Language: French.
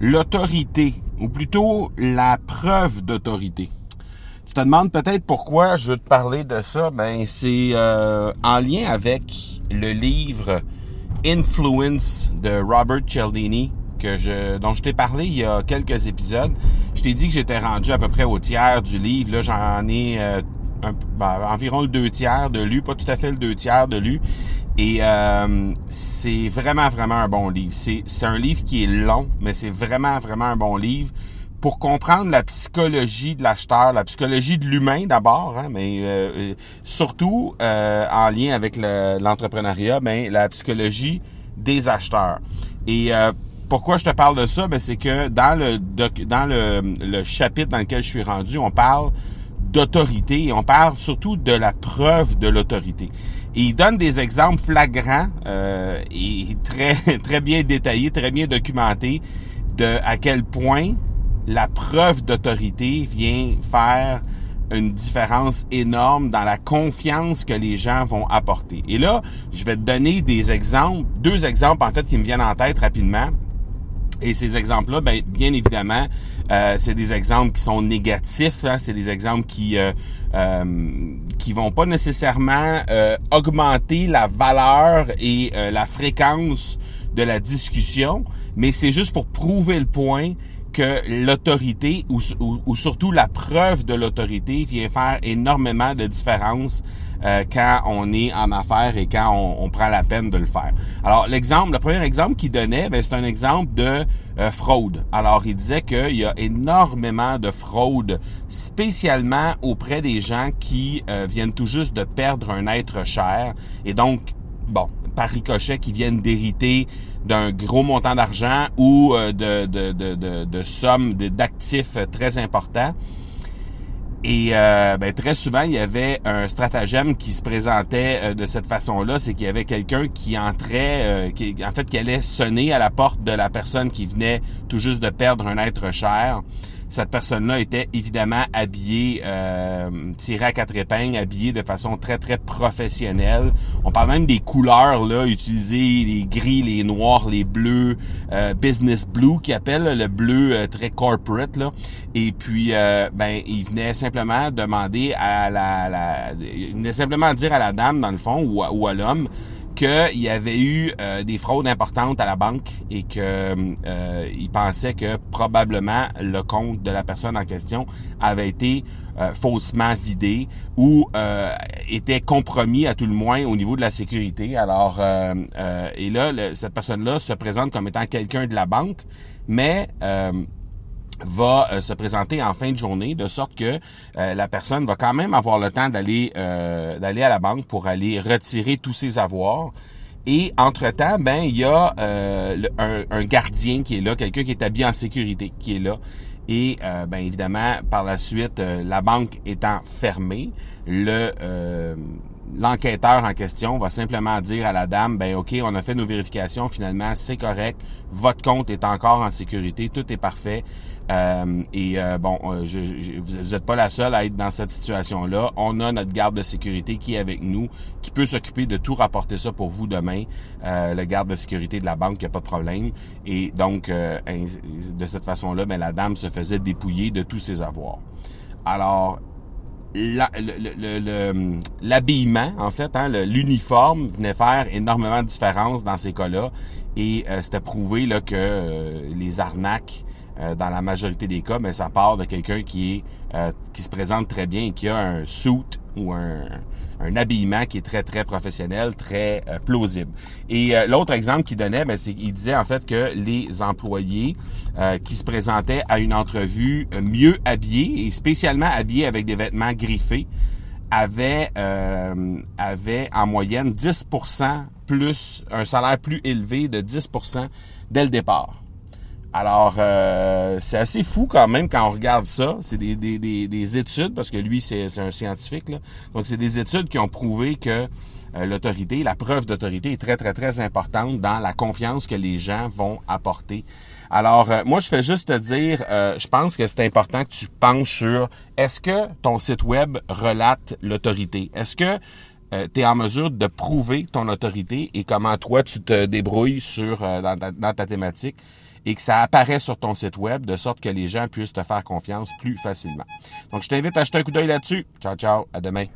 l'autorité, ou plutôt la preuve d'autorité. Tu te demandes peut-être pourquoi je veux te parler de ça. Ben, c'est euh, en lien avec le livre Influence de Robert Cialdini que je, dont je t'ai parlé il y a quelques épisodes. Je t'ai dit que j'étais rendu à peu près au tiers du livre. Là, j'en ai euh, ben, environ le deux tiers de lu, pas tout à fait le deux tiers de lu. Et euh, c'est vraiment, vraiment un bon livre. C'est, un livre qui est long, mais c'est vraiment, vraiment un bon livre pour comprendre la psychologie de l'acheteur, la psychologie de l'humain d'abord, hein, mais euh, surtout euh, en lien avec l'entrepreneuriat, ben, la psychologie des acheteurs. Et pourquoi je te parle de ça? Ben, c'est que dans le dans le, le chapitre dans lequel je suis rendu, on parle d'autorité on parle surtout de la preuve de l'autorité. Et il donne des exemples flagrants euh, et très très bien détaillés, très bien documentés de à quel point la preuve d'autorité vient faire une différence énorme dans la confiance que les gens vont apporter. Et là, je vais te donner des exemples, deux exemples en fait qui me viennent en tête rapidement. Et ces exemples-là, ben, bien évidemment, euh, c'est des exemples qui sont négatifs. Hein, c'est des exemples qui euh, euh, qui vont pas nécessairement euh, augmenter la valeur et la fréquence de la discussion, mais c'est juste pour prouver le point que l'autorité ou, ou, surtout la preuve de l'autorité vient faire énormément de différence euh, quand on est en affaires et quand on, prend la peine de le faire. Alors l'exemple, le premier exemple qu'il donnait, ben, c'est un exemple de euh, fraude. Alors il disait qu'il y a énormément de fraude, spécialement auprès des gens qui euh, viennent tout juste de perdre un être cher et donc bon, par ricochet, qui viennent d'hériter d'un gros montant d'argent ou euh, de, de, de, de, sommes d'actifs très importants. Et euh, ben, très souvent, il y avait un stratagème qui se présentait euh, de cette façon-là, c'est qu'il y avait quelqu'un qui entrait, qui, en fait, qui allait sonner à la porte de la personne qui venait tout juste de perdre un être cher cette personne-là était évidemment habillée, euh, tirée à quatre épingles, habillée de façon très, très professionnelle. On parle même des couleurs là utilisées, les gris, les noirs, les bleus, euh, business blue qui appelle le bleu euh, très corporate. Là. Et puis, euh, ben, il venait simplement demander à la, la, il venait simplement dire à la dame, dans le fond, ou ou à l'homme, qu'il y avait eu euh, des fraudes importantes à la banque et que euh, pensait que probablement le compte de la personne en question avait été euh, faussement vidé ou euh, était compromis à tout le moins au niveau de la sécurité. Alors et là, cette personne-là se présente comme étant quelqu'un de la banque, mais va euh, se présenter en fin de journée, de sorte que euh, la personne va quand même avoir le temps d'aller euh, d'aller à la banque pour aller retirer tous ses avoirs. Et entre-temps, ben il y a un, un, gardien qui est là, quelqu'un qui est habillé en sécurité, qui est là. Et ben évidemment, par la suite, la banque étant fermée, le l'enquêteur en question va simplement dire à la dame, ben ok, on a fait nos vérifications, finalement c'est correct, votre compte est encore en sécurité, tout est parfait. Euh, et euh, bon, euh, je, vous n'êtes pas la seule à être dans cette situation-là. On a notre garde de sécurité qui est avec nous, qui peut s'occuper de tout rapporter ça pour vous demain. le garde de sécurité de la banque, il n'y a pas de problème. Et donc, de cette façon-là, ben, la dame se faisait dépouiller de tous ses avoirs. Alors, l'habillement, en fait, hein, l'uniforme venait faire énormément de différence dans ces cas-là. Et c'était prouvé là, que les arnaques euh, dans la majorité des cas, mais ça part de quelqu'un qui est euh, qui se présente très bien et qui a un suit ou un, un habillement qui est très très professionnel, très euh, plausible. Et l'autre exemple qu'il donnait, ben, c'est qu'il disait en fait que les employés qui se présentaient à une entrevue mieux habillés et spécialement habillés avec des vêtements griffés avaient avaient en moyenne 10% plus un salaire plus élevé de 10% dès le départ. Alors, euh, c'est assez fou quand même quand on regarde ça. C'est des, des, des, études, parce que lui, c'est un scientifique. Donc, c'est des études qui ont prouvé que euh, l'autorité, la preuve d'autorité est très, très, très importante dans la confiance que les gens vont apporter. Alors, euh, moi, je fais juste te dire, je pense que c'est important que tu penches sur est-ce que ton site web relate l'autorité? Est-ce que tu es en mesure de prouver ton autorité et comment toi tu te débrouilles sur dans ta thématique? Et que ça apparaît sur ton site web de sorte que les gens puissent te faire confiance plus facilement. Donc, je t'invite à jeter un coup d'œil là-dessus. Ciao, ciao. À demain.